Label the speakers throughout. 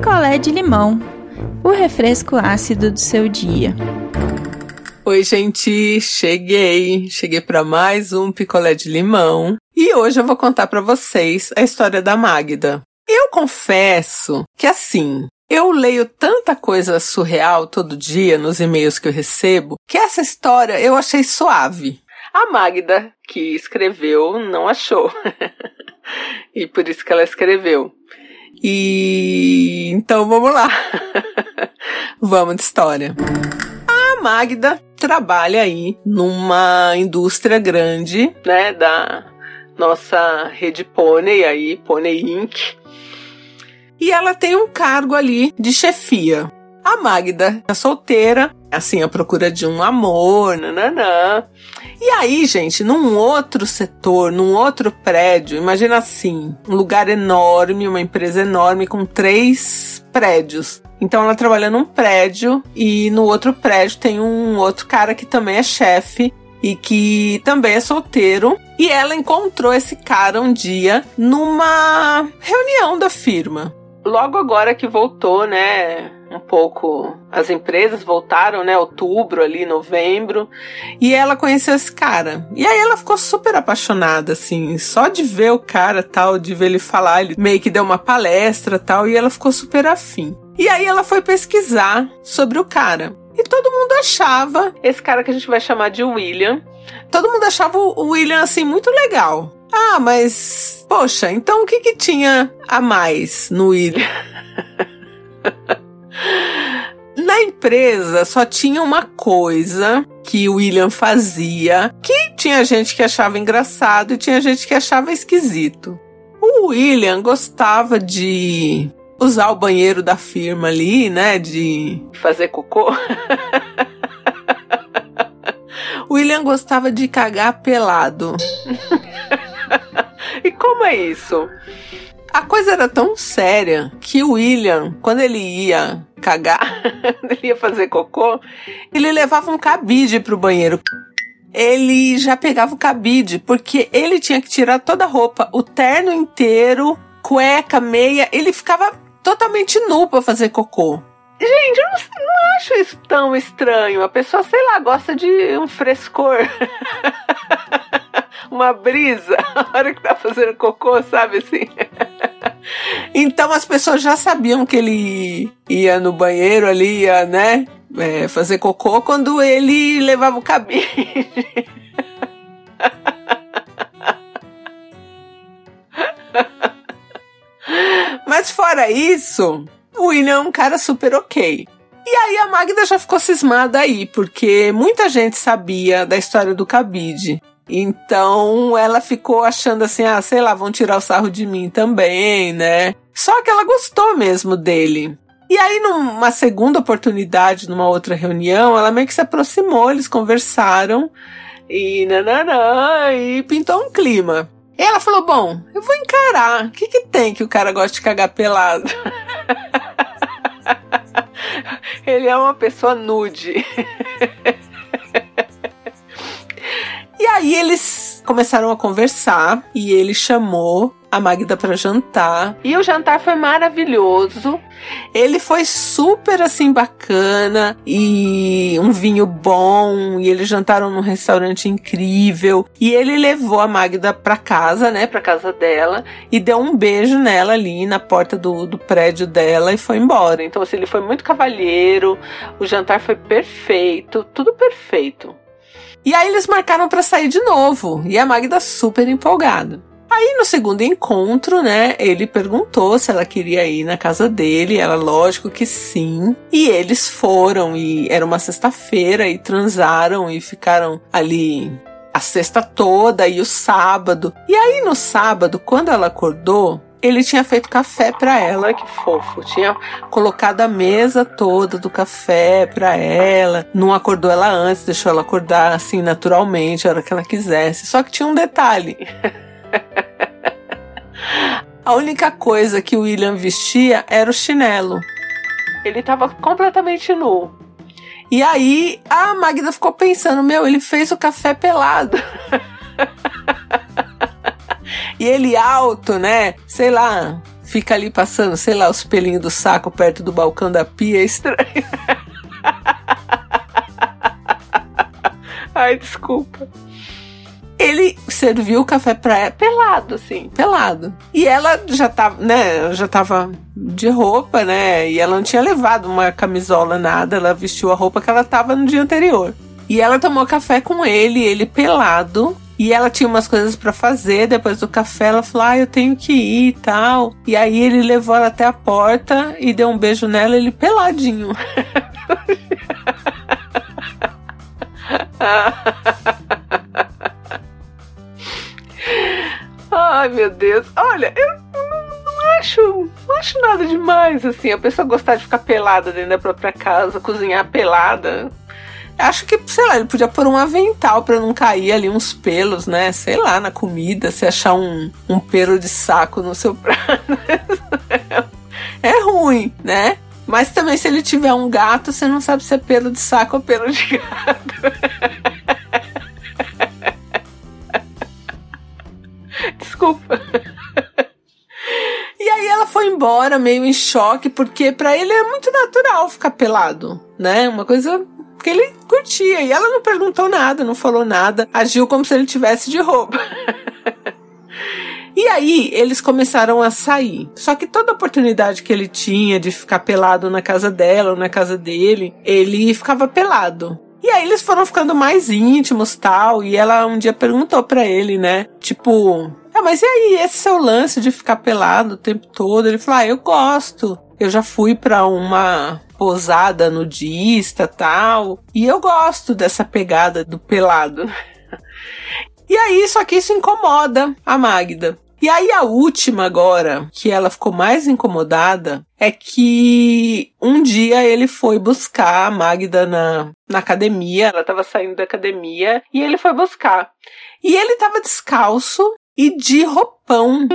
Speaker 1: picolé de limão, o refresco ácido do seu dia.
Speaker 2: Oi, gente, cheguei. Cheguei para mais um picolé de limão e hoje eu vou contar para vocês a história da Magda. Eu confesso que assim, eu leio tanta coisa surreal todo dia nos e-mails que eu recebo que essa história eu achei suave. A Magda, que escreveu, não achou. e por isso que ela escreveu. E então vamos lá. vamos de história. A Magda trabalha aí numa indústria grande, né, da nossa rede Pônei aí, Pônei Inc. E ela tem um cargo ali de chefia. A Magda é solteira, assim, à procura de um amor, nananã. E aí, gente, num outro setor, num outro prédio, imagina assim, um lugar enorme, uma empresa enorme com três prédios. Então ela trabalha num prédio e no outro prédio tem um outro cara que também é chefe e que também é solteiro. E ela encontrou esse cara um dia numa reunião da firma. Logo agora que voltou, né? Um pouco. As empresas voltaram, né? Outubro ali, novembro. E ela conheceu esse cara. E aí ela ficou super apaixonada, assim, só de ver o cara tal, de ver ele falar. Ele meio que deu uma palestra tal, e ela ficou super afim. E aí ela foi pesquisar sobre o cara. E todo mundo achava esse cara que a gente vai chamar de William. Todo mundo achava o William assim muito legal. Ah, mas poxa, então o que que tinha a mais no William? Na empresa só tinha uma coisa que o William fazia que tinha gente que achava engraçado e tinha gente que achava esquisito. O William gostava de usar o banheiro da firma ali, né? De fazer cocô. o William gostava de cagar pelado. e como é isso? A coisa era tão séria que o William, quando ele ia cagar, ele ia fazer cocô, ele levava um cabide pro banheiro. Ele já pegava o cabide, porque ele tinha que tirar toda a roupa, o terno inteiro, cueca, meia, ele ficava totalmente nu pra fazer cocô. Gente, eu não, não acho isso tão estranho. A pessoa, sei lá, gosta de um frescor. Uma brisa, a hora que tá fazendo cocô, sabe assim? Então as pessoas já sabiam que ele ia no banheiro ali, ia, né, é, fazer cocô quando ele levava o cabide. Mas fora isso, o William é um cara super ok. E aí a Magda já ficou cismada aí, porque muita gente sabia da história do cabide. Então ela ficou achando assim, ah, sei lá, vão tirar o sarro de mim também, né? Só que ela gostou mesmo dele. E aí, numa segunda oportunidade, numa outra reunião, ela meio que se aproximou, eles conversaram e nananã, e pintou um clima. E ela falou: Bom, eu vou encarar. O que, que tem que o cara gosta de cagar pelado? Ele é uma pessoa nude. Aí eles começaram a conversar e ele chamou a Magda para jantar. E o jantar foi maravilhoso. Ele foi super assim bacana e um vinho bom e eles jantaram num restaurante incrível e ele levou a Magda para casa, né, para casa dela e deu um beijo nela ali na porta do, do prédio dela e foi embora. Então assim, ele foi muito cavalheiro. O jantar foi perfeito, tudo perfeito. E aí eles marcaram para sair de novo, e a Magda super empolgada. Aí no segundo encontro, né, ele perguntou se ela queria ir na casa dele, ela lógico que sim. E eles foram e era uma sexta-feira e transaram e ficaram ali a sexta toda e o sábado. E aí no sábado, quando ela acordou, ele tinha feito café para ela, que fofo. Tinha colocado a mesa toda do café para ela. Não acordou ela antes, deixou ela acordar assim naturalmente, a hora que ela quisesse. Só que tinha um detalhe. a única coisa que o William vestia era o chinelo. Ele estava completamente nu. E aí a Magda ficou pensando: meu, ele fez o café pelado. E ele alto, né? Sei lá, fica ali passando, sei lá, os pelinhos do saco perto do balcão da pia, é estranho. Ai, desculpa. Ele serviu o café pra ela pelado, assim, pelado. E ela já tava, né, já tava de roupa, né, e ela não tinha levado uma camisola, nada, ela vestiu a roupa que ela tava no dia anterior. E ela tomou café com ele, ele pelado, e ela tinha umas coisas para fazer depois do café. Ela falou: Ah, eu tenho que ir e tal. E aí ele levou ela até a porta e deu um beijo nela, ele peladinho. Ai, meu Deus. Olha, eu acho, não acho nada demais, assim. A pessoa gostar de ficar pelada dentro da própria casa, cozinhar pelada. Acho que, sei lá, ele podia pôr um avental para não cair ali uns pelos, né? Sei lá, na comida, se achar um, um pelo de saco no seu prato. é ruim, né? Mas também se ele tiver um gato, você não sabe se é pelo de saco ou pelo de gato. Desculpa. E aí ela foi embora meio em choque, porque para ele é muito natural ficar pelado, né? Uma coisa que ele curtia. E ela não perguntou nada, não falou nada, agiu como se ele tivesse de roupa. E aí eles começaram a sair. Só que toda oportunidade que ele tinha de ficar pelado na casa dela ou na casa dele, ele ficava pelado. E aí eles foram ficando mais íntimos tal. E ela um dia perguntou para ele, né? Tipo, ah, mas e aí, esse seu lance de ficar pelado o tempo todo? Ele falou, ah, eu gosto. Eu já fui pra uma posada nudista tal. E eu gosto dessa pegada do pelado. E aí, só que isso incomoda a Magda. E aí a última agora, que ela ficou mais incomodada, é que um dia ele foi buscar a Magda na, na academia, ela estava saindo da academia, e ele foi buscar. E ele estava descalço e de roupão.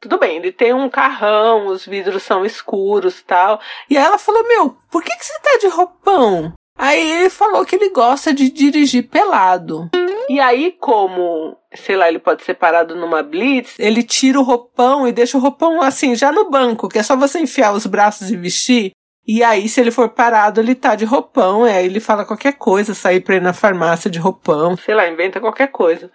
Speaker 2: Tudo bem, ele tem um carrão, os vidros são escuros tal. E aí ela falou: Meu, por que, que você tá de roupão? Aí ele falou que ele gosta de dirigir pelado. E aí, como, sei lá, ele pode ser parado numa blitz, ele tira o roupão e deixa o roupão assim, já no banco, que é só você enfiar os braços e vestir. E aí, se ele for parado, ele tá de roupão, aí ele fala qualquer coisa, sair pra ir na farmácia de roupão, sei lá, inventa qualquer coisa.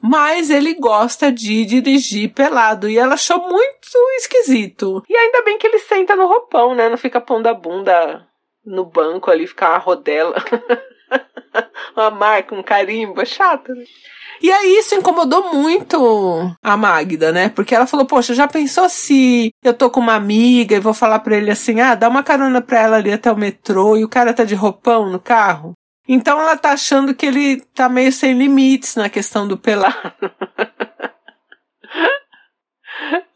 Speaker 2: Mas ele gosta de dirigir pelado. E ela achou muito esquisito. E ainda bem que ele senta no roupão, né? Não fica pondo a bunda no banco ali, ficar uma rodela. uma marca, um carimbo, é chato, né? E aí isso incomodou muito a Magda, né? Porque ela falou: Poxa, já pensou se eu tô com uma amiga e vou falar pra ele assim: Ah, dá uma carona pra ela ali até o metrô e o cara tá de roupão no carro? Então ela tá achando que ele tá meio sem limites na questão do pelado.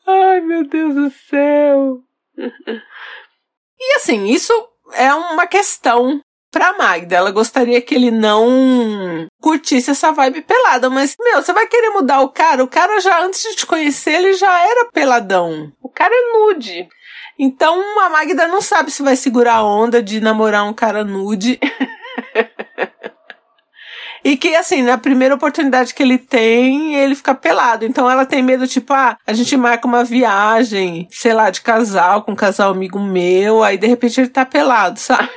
Speaker 2: Ai, meu Deus do céu. E assim, isso é uma questão pra Magda. Ela gostaria que ele não curtisse essa vibe pelada, mas, meu, você vai querer mudar o cara? O cara já, antes de te conhecer, ele já era peladão. O cara é nude. Então a Magda não sabe se vai segurar a onda de namorar um cara nude. E que, assim, na primeira oportunidade que ele tem, ele fica pelado. Então ela tem medo, tipo, ah, a gente marca uma viagem, sei lá, de casal, com um casal amigo meu, aí de repente ele tá pelado, sabe?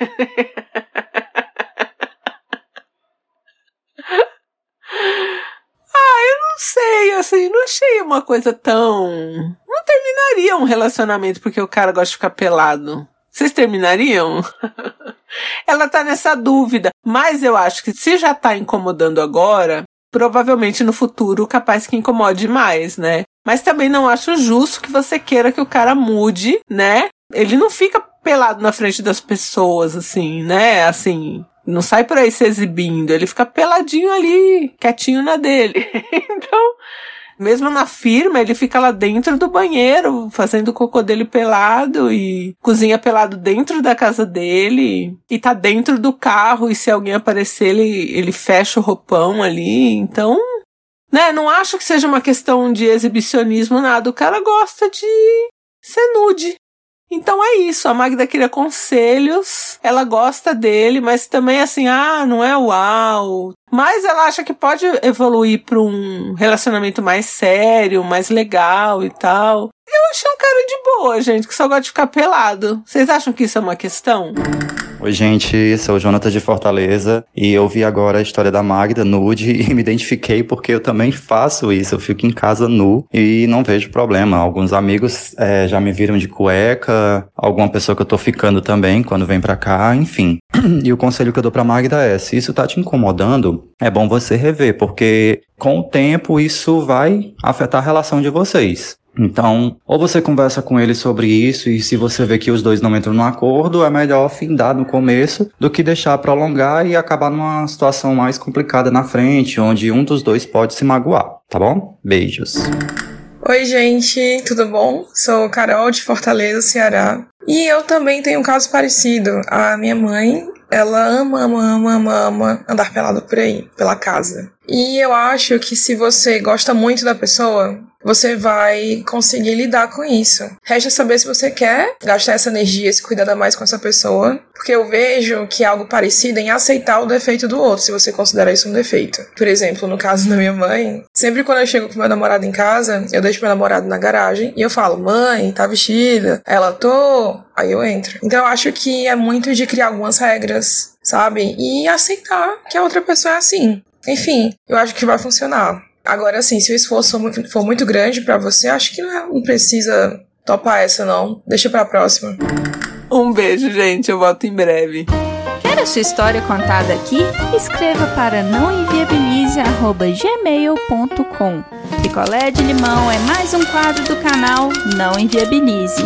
Speaker 2: ah, eu não sei, assim, não achei uma coisa tão. Não terminaria um relacionamento porque o cara gosta de ficar pelado. Vocês terminariam? Ela tá nessa dúvida. Mas eu acho que se já tá incomodando agora, provavelmente no futuro capaz que incomode mais, né? Mas também não acho justo que você queira que o cara mude, né? Ele não fica pelado na frente das pessoas, assim, né? Assim, não sai por aí se exibindo, ele fica peladinho ali, quietinho na dele. então, mesmo na firma, ele fica lá dentro do banheiro, fazendo o cocô dele pelado e cozinha pelado dentro da casa dele e tá dentro do carro e se alguém aparecer, ele, ele fecha o roupão ali. Então, né, não acho que seja uma questão de exibicionismo, nada. O cara gosta de ser nude. Então é isso, a Magda queria conselhos, ela gosta dele, mas também assim, ah, não é uau. Mas ela acha que pode evoluir para um relacionamento mais sério, mais legal e tal. Eu achei um cara de boa, gente, que só gosta de ficar pelado. Vocês acham que isso é uma questão?
Speaker 3: Oi, gente, sou o Jonathan de Fortaleza e eu vi agora a história da Magda nude e me identifiquei porque eu também faço isso. Eu fico em casa nu e não vejo problema. Alguns amigos é, já me viram de cueca, alguma pessoa que eu tô ficando também quando vem pra cá, enfim. E o conselho que eu dou pra Magda é: se isso tá te incomodando, é bom você rever, porque com o tempo isso vai afetar a relação de vocês. Então, ou você conversa com ele sobre isso e se você vê que os dois não entram no acordo, é melhor findar no começo do que deixar prolongar e acabar numa situação mais complicada na frente, onde um dos dois pode se magoar, tá bom? Beijos.
Speaker 4: Oi, gente, tudo bom? Sou Carol de Fortaleza, Ceará. E eu também tenho um caso parecido. A minha mãe, ela ama, ama, ama, ama, ama andar pelado por aí, pela casa. E eu acho que se você gosta muito da pessoa, você vai conseguir lidar com isso. Resta saber se você quer gastar essa energia, se cuidar mais com essa pessoa, porque eu vejo que é algo parecido em aceitar o defeito do outro, se você considera isso um defeito. Por exemplo, no caso da minha mãe, sempre quando eu chego com meu namorado em casa, eu deixo meu namorado na garagem e eu falo: "Mãe, tá vestida?" Ela: "Tô". Aí eu entro. Então eu acho que é muito de criar algumas regras, sabe? E aceitar que a outra pessoa é assim. Enfim, eu acho que vai funcionar. Agora, assim, se o esforço for muito grande para você, acho que não, é, não precisa topar essa, não. Deixa pra próxima.
Speaker 2: Um beijo, gente. Eu volto em breve.
Speaker 1: Quer a sua história contada aqui? Escreva para nãoenviabilize.gmail.com Picolé de limão é mais um quadro do canal Não Enviabilize.